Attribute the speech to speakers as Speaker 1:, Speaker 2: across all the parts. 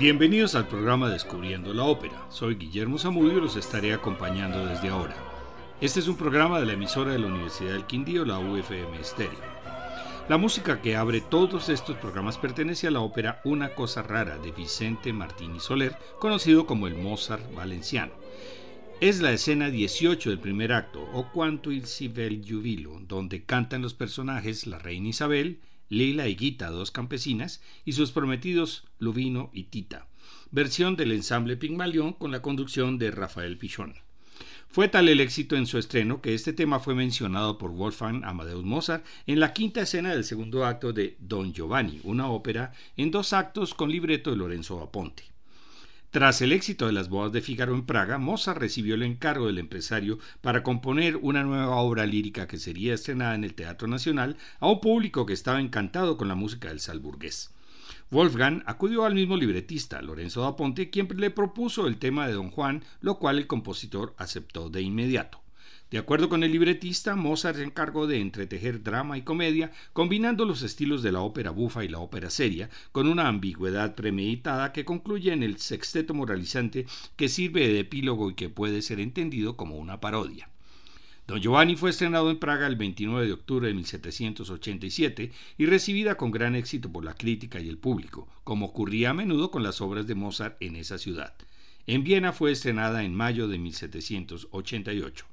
Speaker 1: Bienvenidos al programa Descubriendo la Ópera. Soy Guillermo Zamudio y los estaré acompañando desde ahora. Este es un programa de la emisora de la Universidad del Quindío, la UFM Stereo. La música que abre todos estos programas pertenece a la ópera Una cosa rara de Vicente Martini Soler, conocido como el Mozart valenciano. Es la escena 18 del primer acto, o Quanto il si vel giubilo, donde cantan los personajes la reina Isabel, Lila y Guita, dos campesinas, y sus prometidos Luvino y Tita, versión del ensamble Pigmalión con la conducción de Rafael Pichón. Fue tal el éxito en su estreno que este tema fue mencionado por Wolfgang Amadeus Mozart en la quinta escena del segundo acto de Don Giovanni, una ópera en dos actos con libreto de Lorenzo Aponte. Tras el éxito de las bodas de Fígaro en Praga, Mozart recibió el encargo del empresario para componer una nueva obra lírica que sería estrenada en el Teatro Nacional a un público que estaba encantado con la música del salburgués. Wolfgang acudió al mismo libretista, Lorenzo da Ponte, quien le propuso el tema de Don Juan, lo cual el compositor aceptó de inmediato. De acuerdo con el libretista, Mozart se encargó de entretejer drama y comedia, combinando los estilos de la ópera bufa y la ópera seria, con una ambigüedad premeditada que concluye en el sexteto moralizante que sirve de epílogo y que puede ser entendido como una parodia. Don Giovanni fue estrenado en Praga el 29 de octubre de 1787 y recibida con gran éxito por la crítica y el público, como ocurría a menudo con las obras de Mozart en esa ciudad. En Viena fue estrenada en mayo de 1788.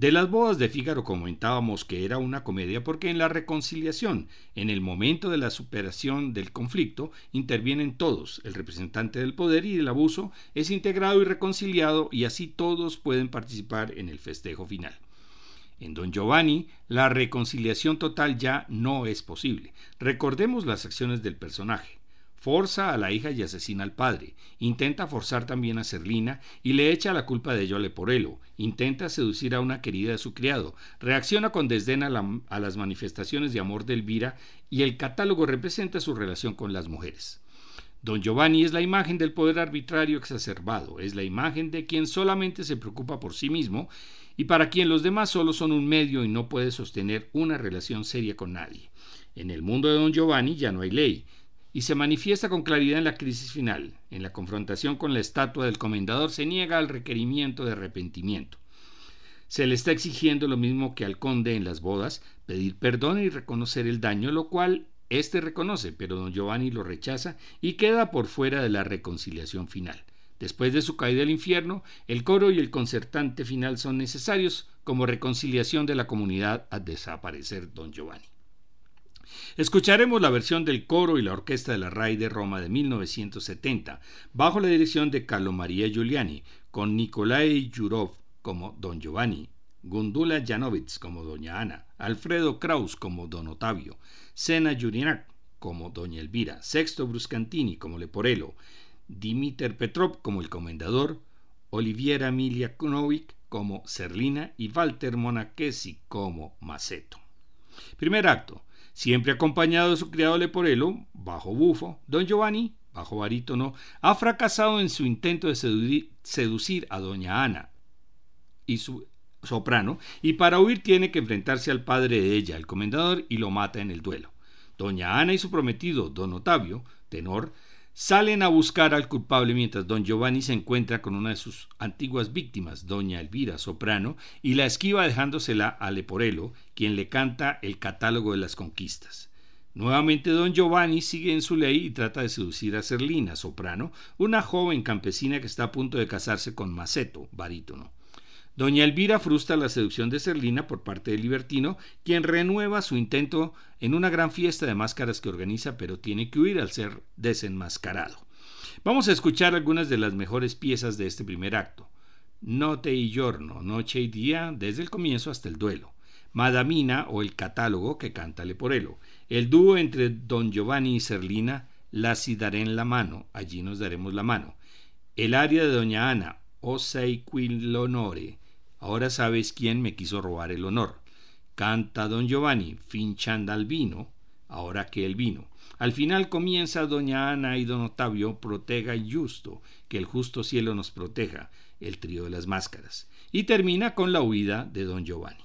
Speaker 1: De las bodas de Fígaro comentábamos que era una comedia porque en la reconciliación, en el momento de la superación del conflicto, intervienen todos, el representante del poder y del abuso es integrado y reconciliado y así todos pueden participar en el festejo final. En Don Giovanni, la reconciliación total ya no es posible. Recordemos las acciones del personaje. Forza a la hija y asesina al padre. Intenta forzar también a Serlina y le echa la culpa de ello a Leporello. Intenta seducir a una querida de su criado. Reacciona con desdén a, a las manifestaciones de amor de Elvira y el catálogo representa su relación con las mujeres. Don Giovanni es la imagen del poder arbitrario exacerbado, es la imagen de quien solamente se preocupa por sí mismo y para quien los demás solo son un medio y no puede sostener una relación seria con nadie. En el mundo de Don Giovanni ya no hay ley, y se manifiesta con claridad en la crisis final. En la confrontación con la estatua del comendador se niega al requerimiento de arrepentimiento. Se le está exigiendo lo mismo que al conde en las bodas, pedir perdón y reconocer el daño, lo cual éste reconoce, pero don Giovanni lo rechaza y queda por fuera de la reconciliación final. Después de su caída al infierno, el coro y el concertante final son necesarios como reconciliación de la comunidad a desaparecer don Giovanni. Escucharemos la versión del coro y la orquesta de la RAI de Roma de 1970, bajo la dirección de Carlo María Giuliani, con Nikolai Yurov como Don Giovanni, Gundula Janowitz como Doña Ana, Alfredo Kraus como Don Otavio, Sena Jurinac como Doña Elvira, Sexto Bruscantini como Leporello, Dimiter Petrov como el Comendador, Oliviera Emilia Kunovic como Serlina y Walter Monachesi como Maceto. Primer acto siempre acompañado de su criado Leporello, bajo bufo, don Giovanni, bajo barítono, ha fracasado en su intento de seducir a doña Ana y su soprano, y para huir tiene que enfrentarse al padre de ella, el comendador, y lo mata en el duelo. Doña Ana y su prometido, don Otavio, tenor, Salen a buscar al culpable mientras don Giovanni se encuentra con una de sus antiguas víctimas, doña Elvira, soprano, y la esquiva dejándosela a Leporello, quien le canta el catálogo de las conquistas. Nuevamente don Giovanni sigue en su ley y trata de seducir a Serlina, soprano, una joven campesina que está a punto de casarse con Maceto, barítono. Doña Elvira frustra la seducción de Serlina por parte del libertino, quien renueva su intento en una gran fiesta de máscaras que organiza, pero tiene que huir al ser desenmascarado. Vamos a escuchar algunas de las mejores piezas de este primer acto. Note y giorno, noche y día, desde el comienzo hasta el duelo. Madamina o el catálogo que canta Leporello. El dúo entre Don Giovanni y Serlina, La si daré en la mano, allí nos daremos la mano. El aria de Doña Ana, O sei qui Ahora sabes quién me quiso robar el honor. Canta don Giovanni, finchando al vino, ahora que el vino. Al final comienza doña Ana y don Octavio, protega y justo, que el justo cielo nos proteja, el trío de las máscaras. Y termina con la huida de don Giovanni.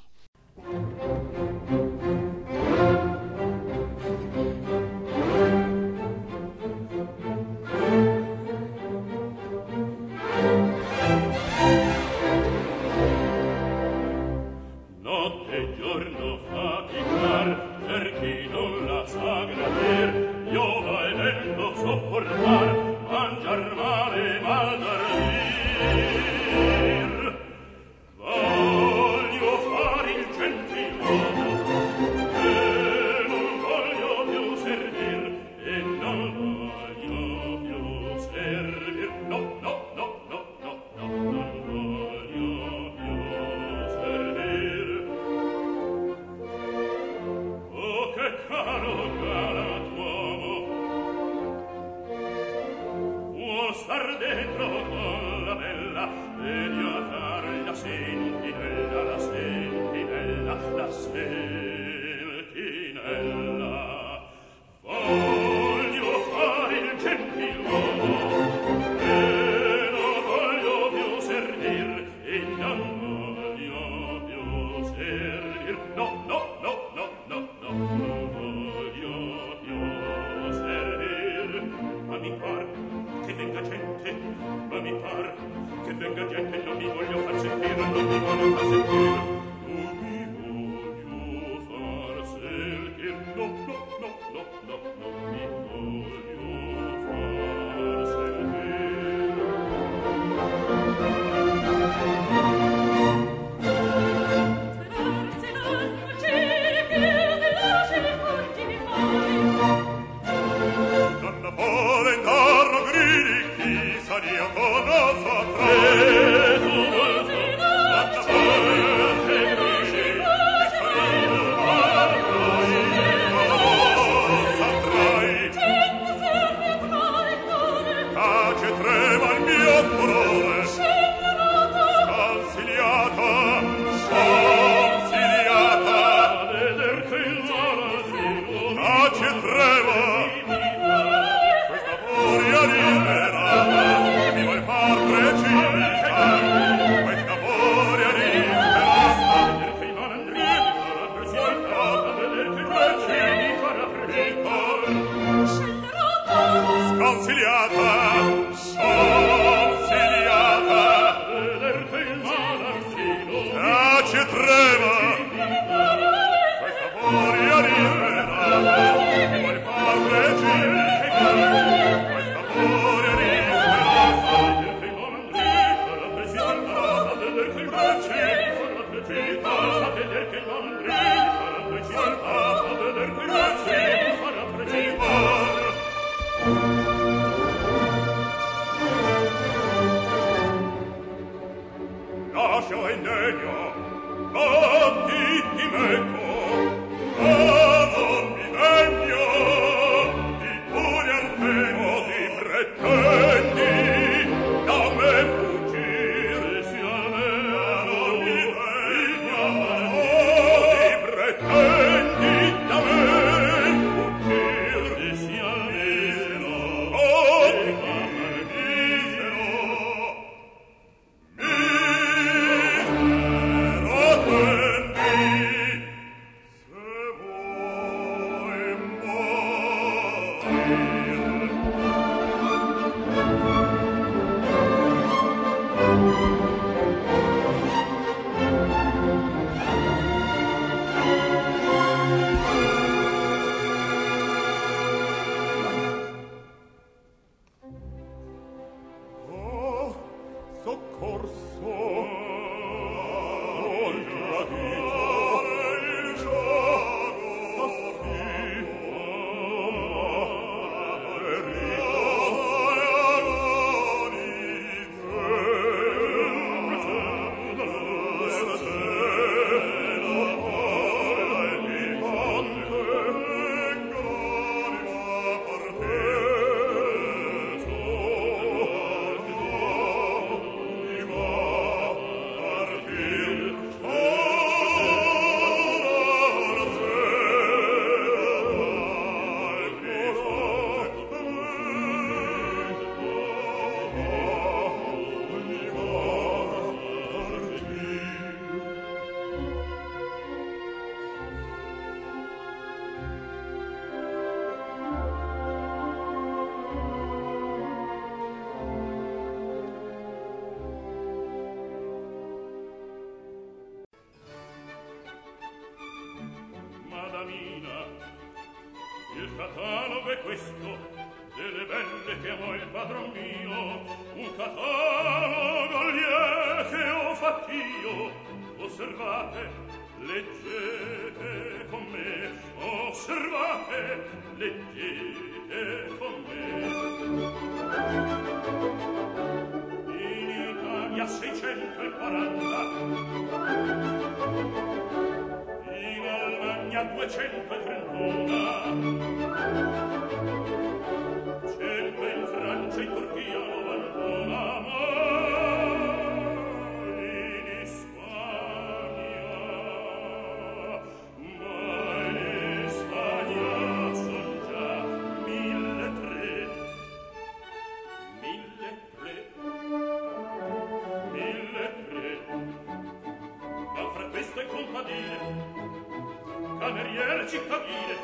Speaker 2: cameriere cittadine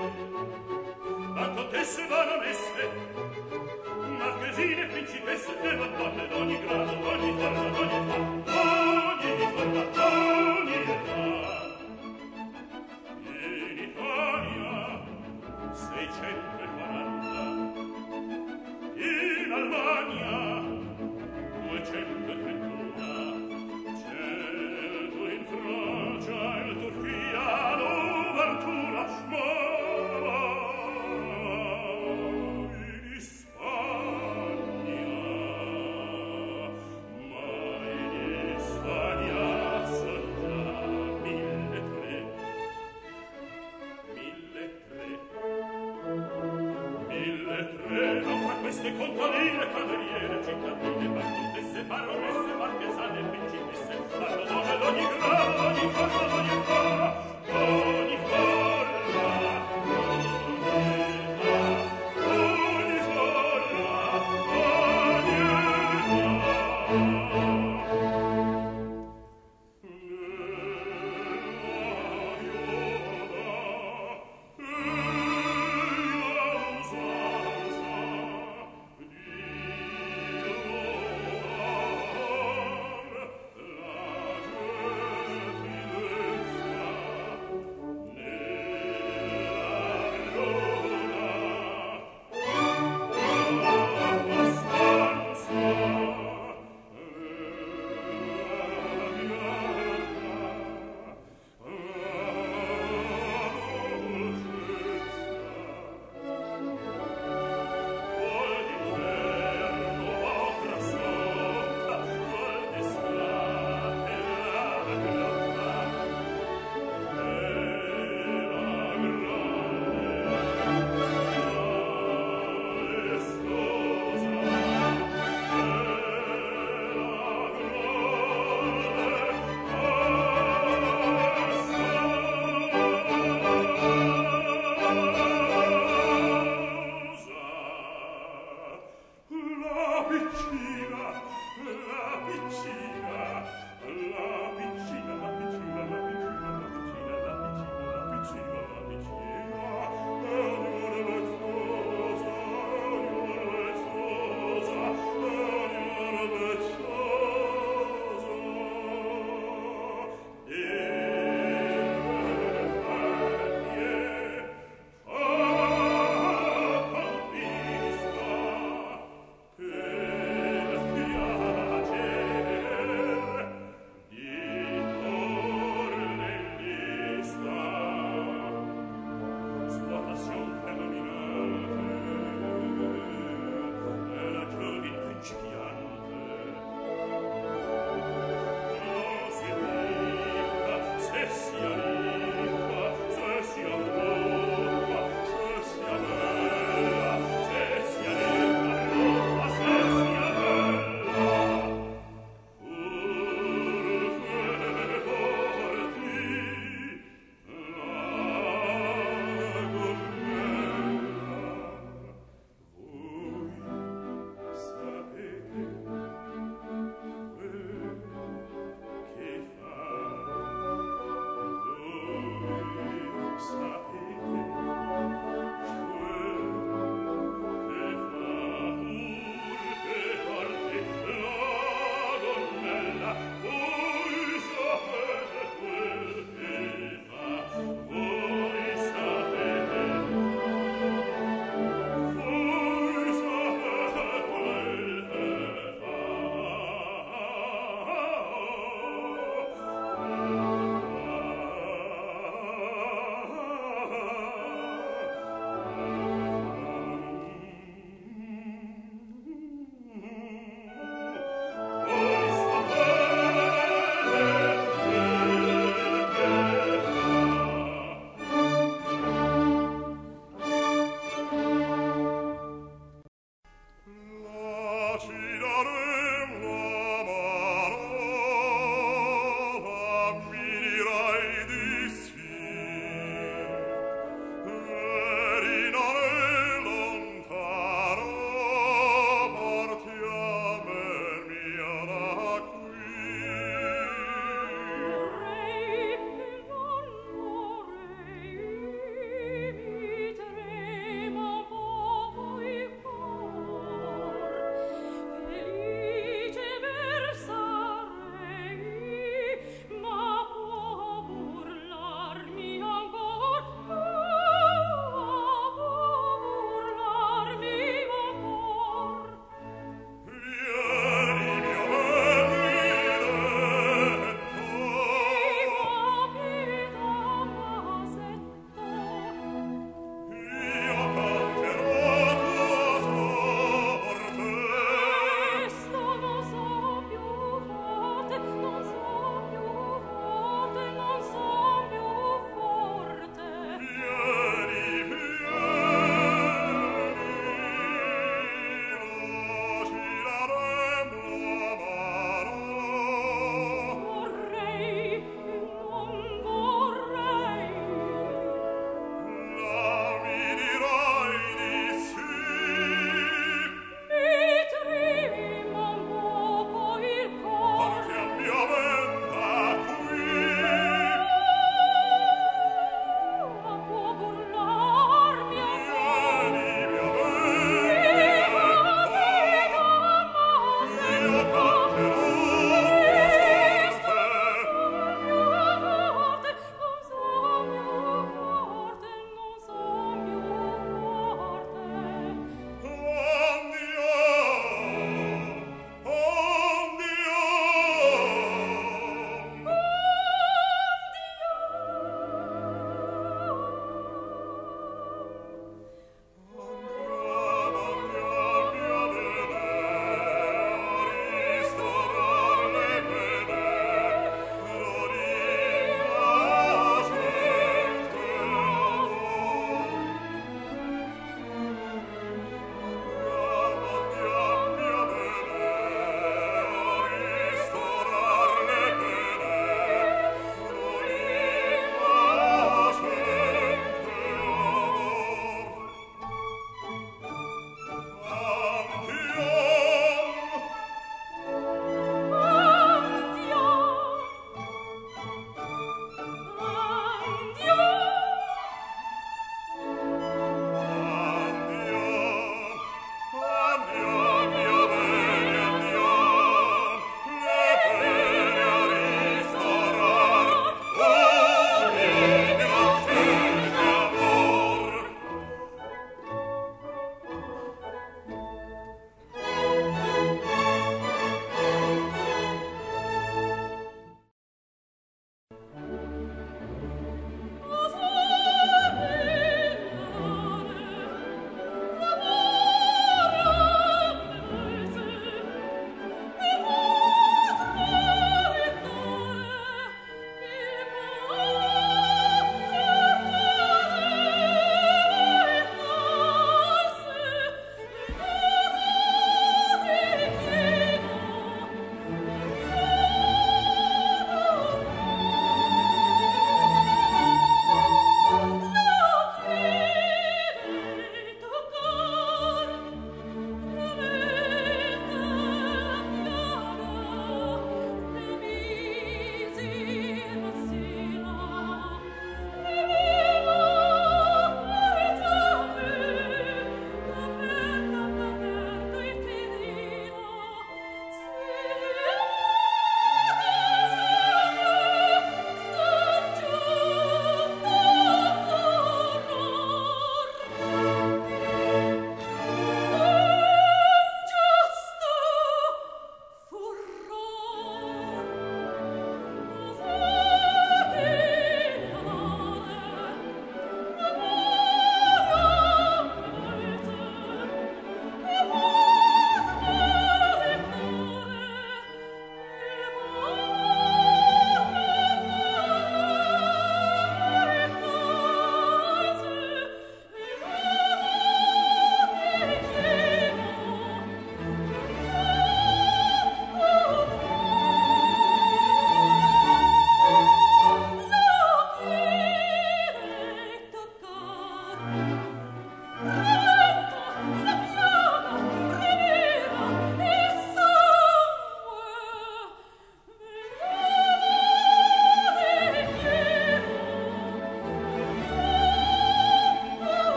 Speaker 2: la contesse baronesse marchesine principesse e madonne d'ogni grado d'ogni forma d'ogni forma d'ogni forma d'ogni età.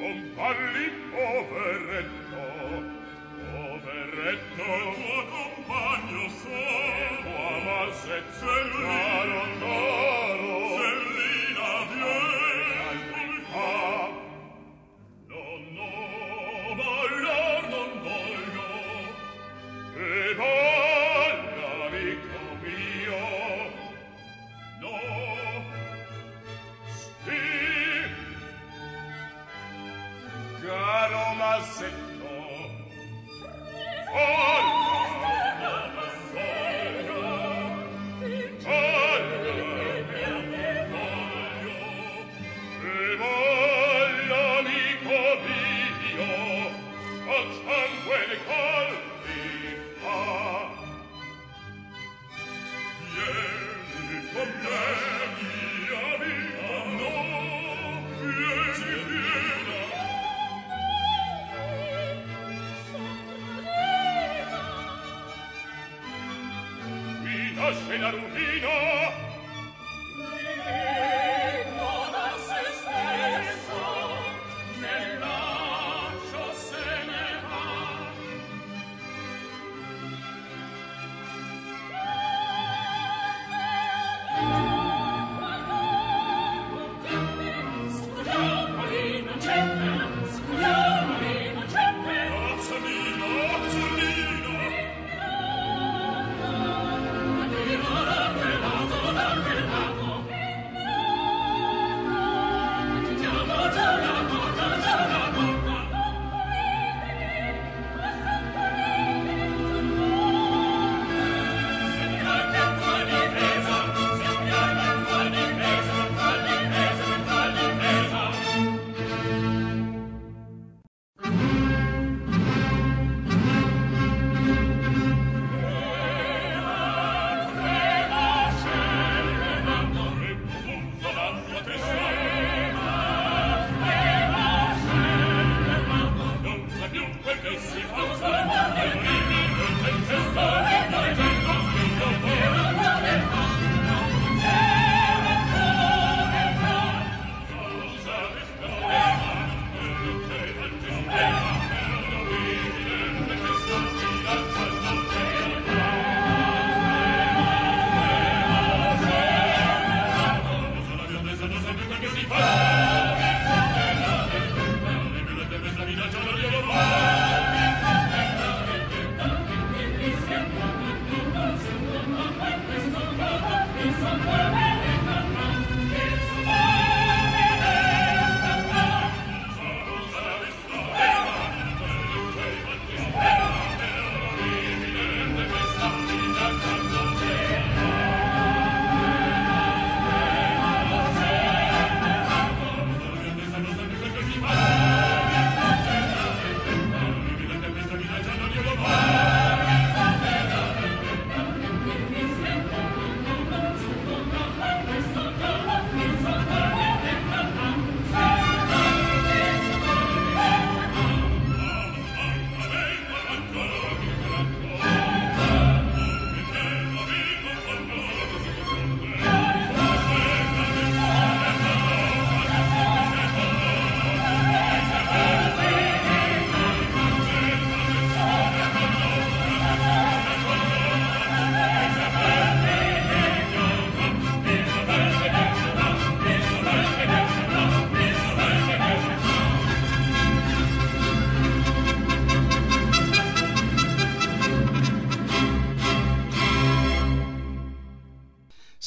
Speaker 2: non parli poveretto poveretto tuo compagno so
Speaker 3: tua malsezza lui non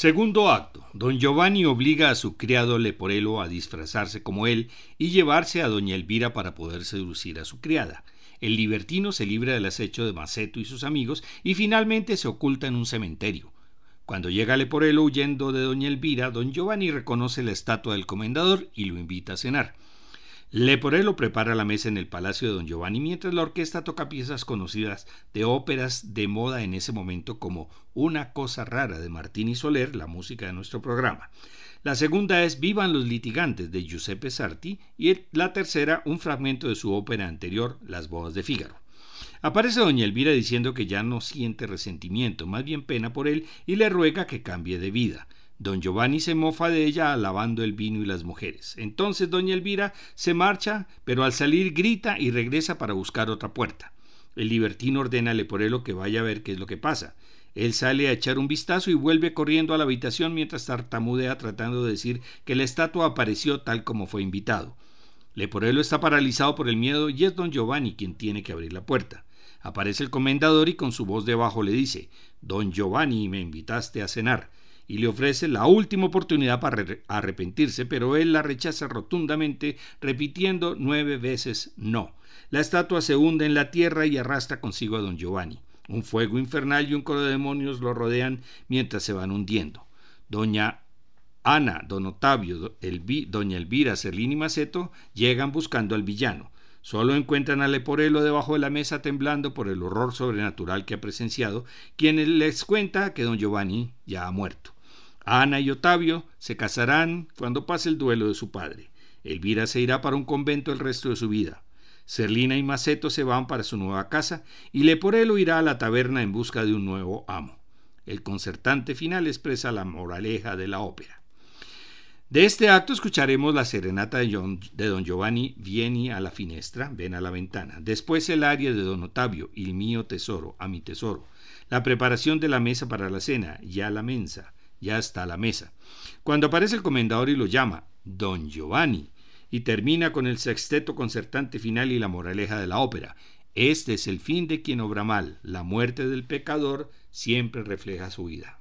Speaker 1: Segundo acto. Don Giovanni obliga a su criado Leporello a disfrazarse como él y llevarse a doña Elvira para poder seducir a su criada. El libertino se libra del acecho de Maceto y sus amigos y finalmente se oculta en un cementerio. Cuando llega Leporello huyendo de doña Elvira, don Giovanni reconoce la estatua del comendador y lo invita a cenar. Leporello prepara la mesa en el palacio de don Giovanni mientras la orquesta toca piezas conocidas de óperas de moda en ese momento como Una cosa rara de Martini Soler, la música de nuestro programa. La segunda es Vivan los litigantes de Giuseppe Sarti y la tercera un fragmento de su ópera anterior Las bodas de Fígaro. Aparece doña Elvira diciendo que ya no siente resentimiento, más bien pena por él y le ruega que cambie de vida. Don Giovanni se mofa de ella alabando el vino y las mujeres. Entonces doña Elvira se marcha, pero al salir grita y regresa para buscar otra puerta. El libertino ordena a Leporello que vaya a ver qué es lo que pasa. Él sale a echar un vistazo y vuelve corriendo a la habitación mientras tartamudea tratando de decir que la estatua apareció tal como fue invitado. Leporello está paralizado por el miedo y es don Giovanni quien tiene que abrir la puerta. Aparece el comendador y con su voz de abajo le dice Don Giovanni, me invitaste a cenar y le ofrece la última oportunidad para arrepentirse, pero él la rechaza rotundamente, repitiendo nueve veces no. La estatua se hunde en la tierra y arrastra consigo a don Giovanni. Un fuego infernal y un coro de demonios lo rodean mientras se van hundiendo. Doña Ana, don Octavio, doña Elvira, Cerlín y Maceto llegan buscando al villano. Solo encuentran a Leporello debajo de la mesa temblando por el horror sobrenatural que ha presenciado, quien les cuenta que don Giovanni ya ha muerto. Ana y Octavio se casarán cuando pase el duelo de su padre. Elvira se irá para un convento el resto de su vida. Serlina y Maceto se van para su nueva casa y Leporello irá a la taberna en busca de un nuevo amo. El concertante final expresa la moraleja de la ópera. De este acto escucharemos la serenata de, don Giovanni, Vieni a la finestra, ven a la ventana. Después el aria de don Otavio, Il mío tesoro, a mi tesoro. La preparación de la mesa para la cena, ya la mensa, ya está la mesa. Cuando aparece el comendador y lo llama, don Giovanni, y termina con el sexteto concertante final y la moraleja de la ópera. Este es el fin de quien obra mal, la muerte del pecador siempre refleja su vida.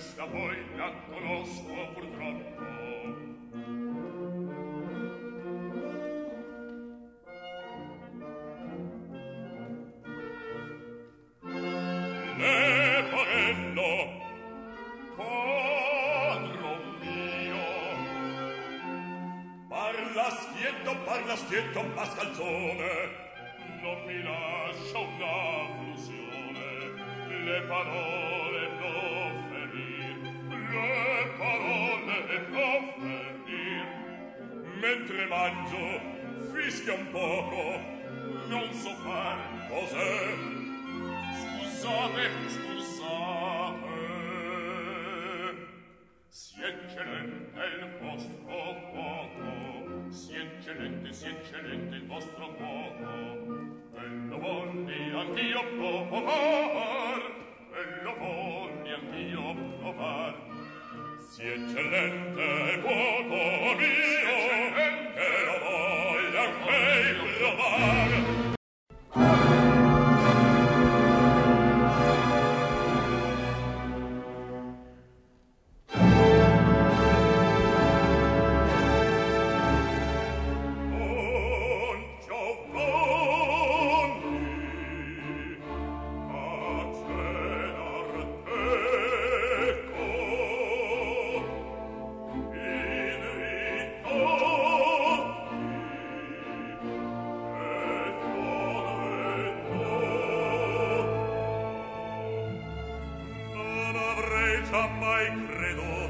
Speaker 2: questa poi la conosco purtroppo. oh, oh. oh. avrete mai credo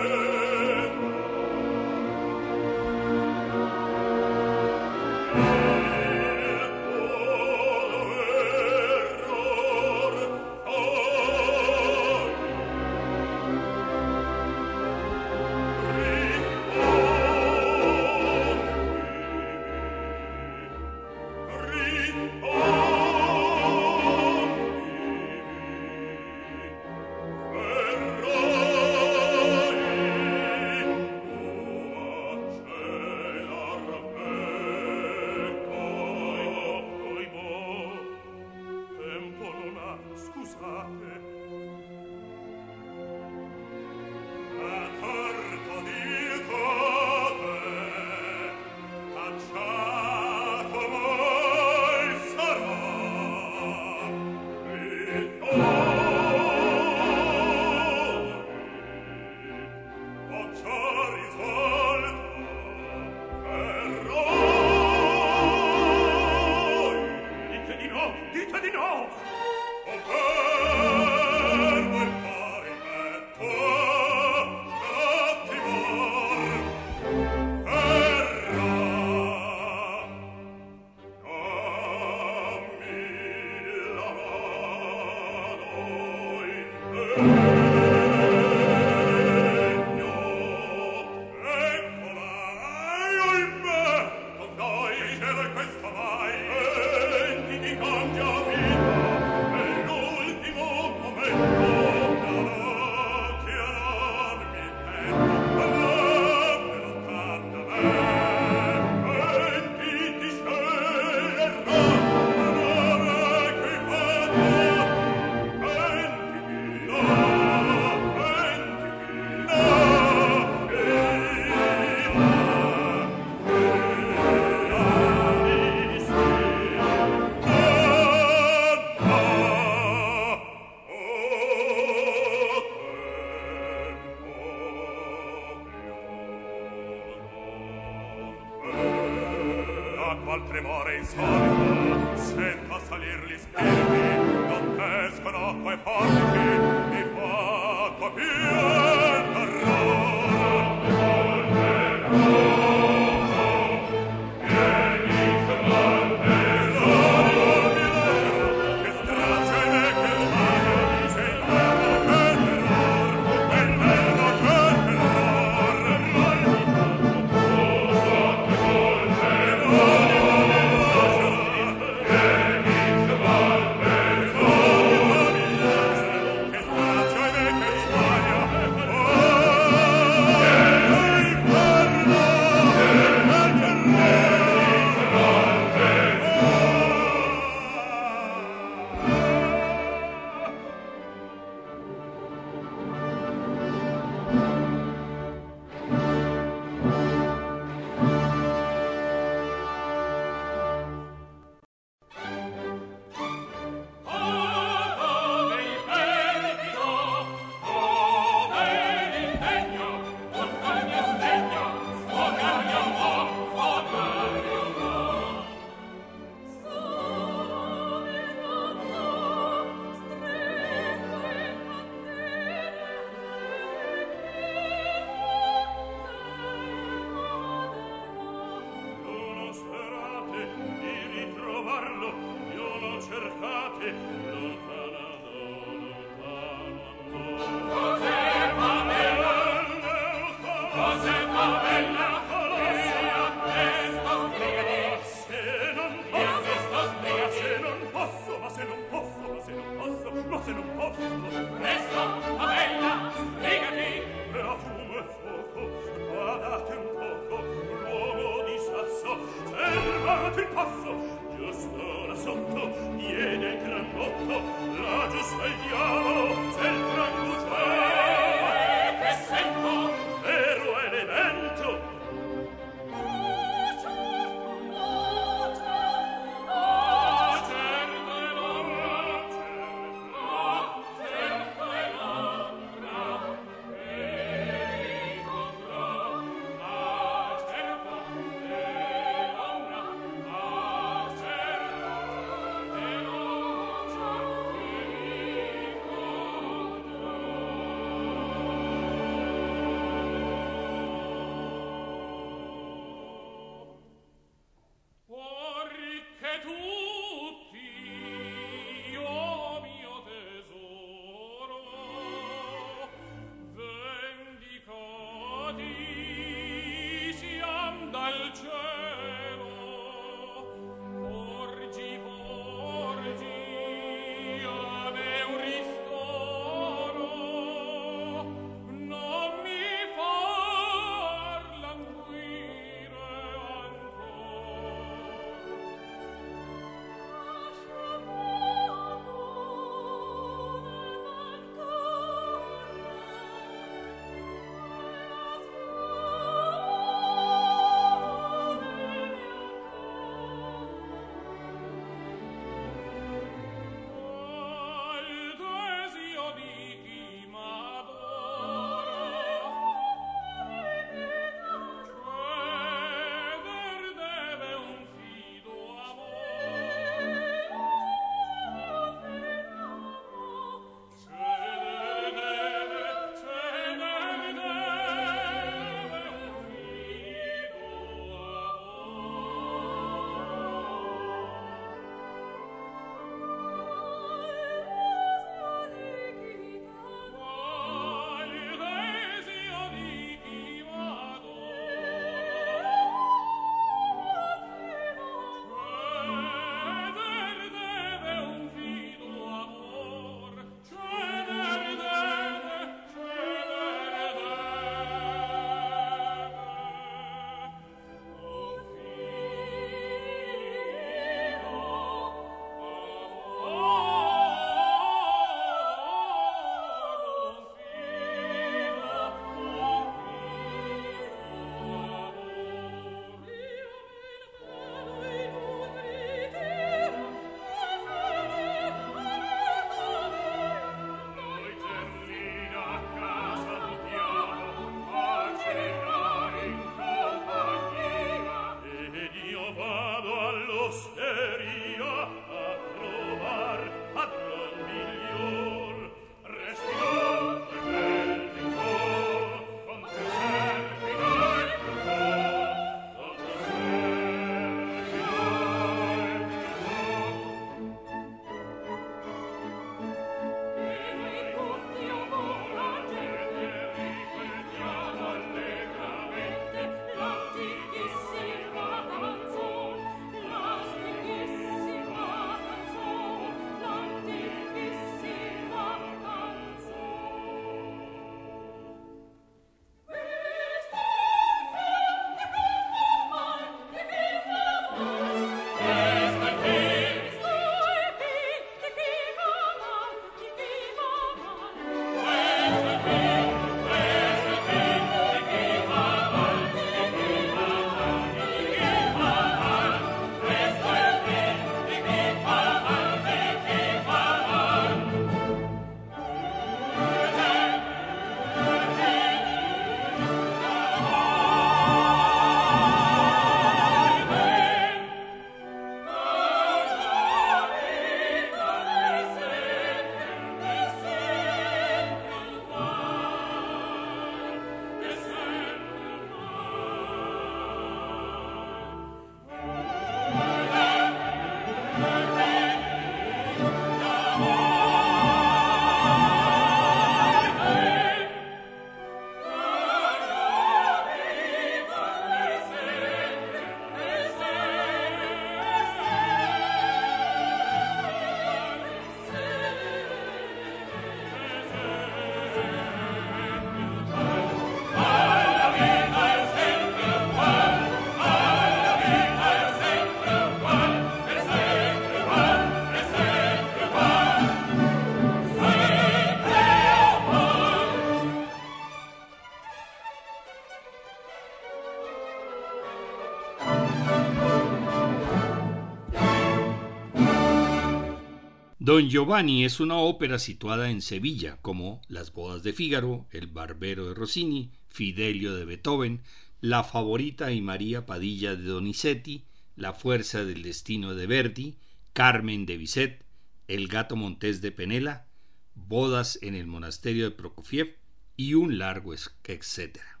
Speaker 1: Don Giovanni es una ópera situada en Sevilla, como Las bodas de Fígaro, El barbero de Rossini, Fidelio de Beethoven, La favorita y María Padilla de Donizetti, La fuerza del destino de Verdi, Carmen de Bizet, El gato montés de Penela, Bodas en el monasterio de Prokofiev y un largo etcétera.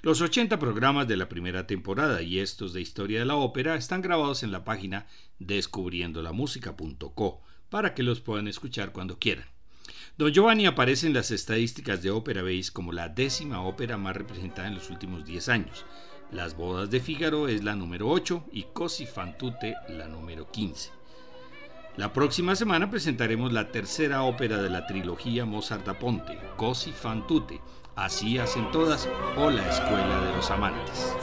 Speaker 1: Los 80 programas de la primera temporada y estos de historia de la ópera están grabados en la página descubriendolamusica.co para que los puedan escuchar cuando quieran. Don Giovanni aparece en las estadísticas de Opera Base como la décima ópera más representada en los últimos 10 años. Las bodas de Fígaro es la número 8 y Cosi fan tutte la número 15. La próxima semana presentaremos la tercera ópera de la trilogía Mozart da Ponte, Cosi fan tutte, Así hacen todas o La Escuela de los Amantes.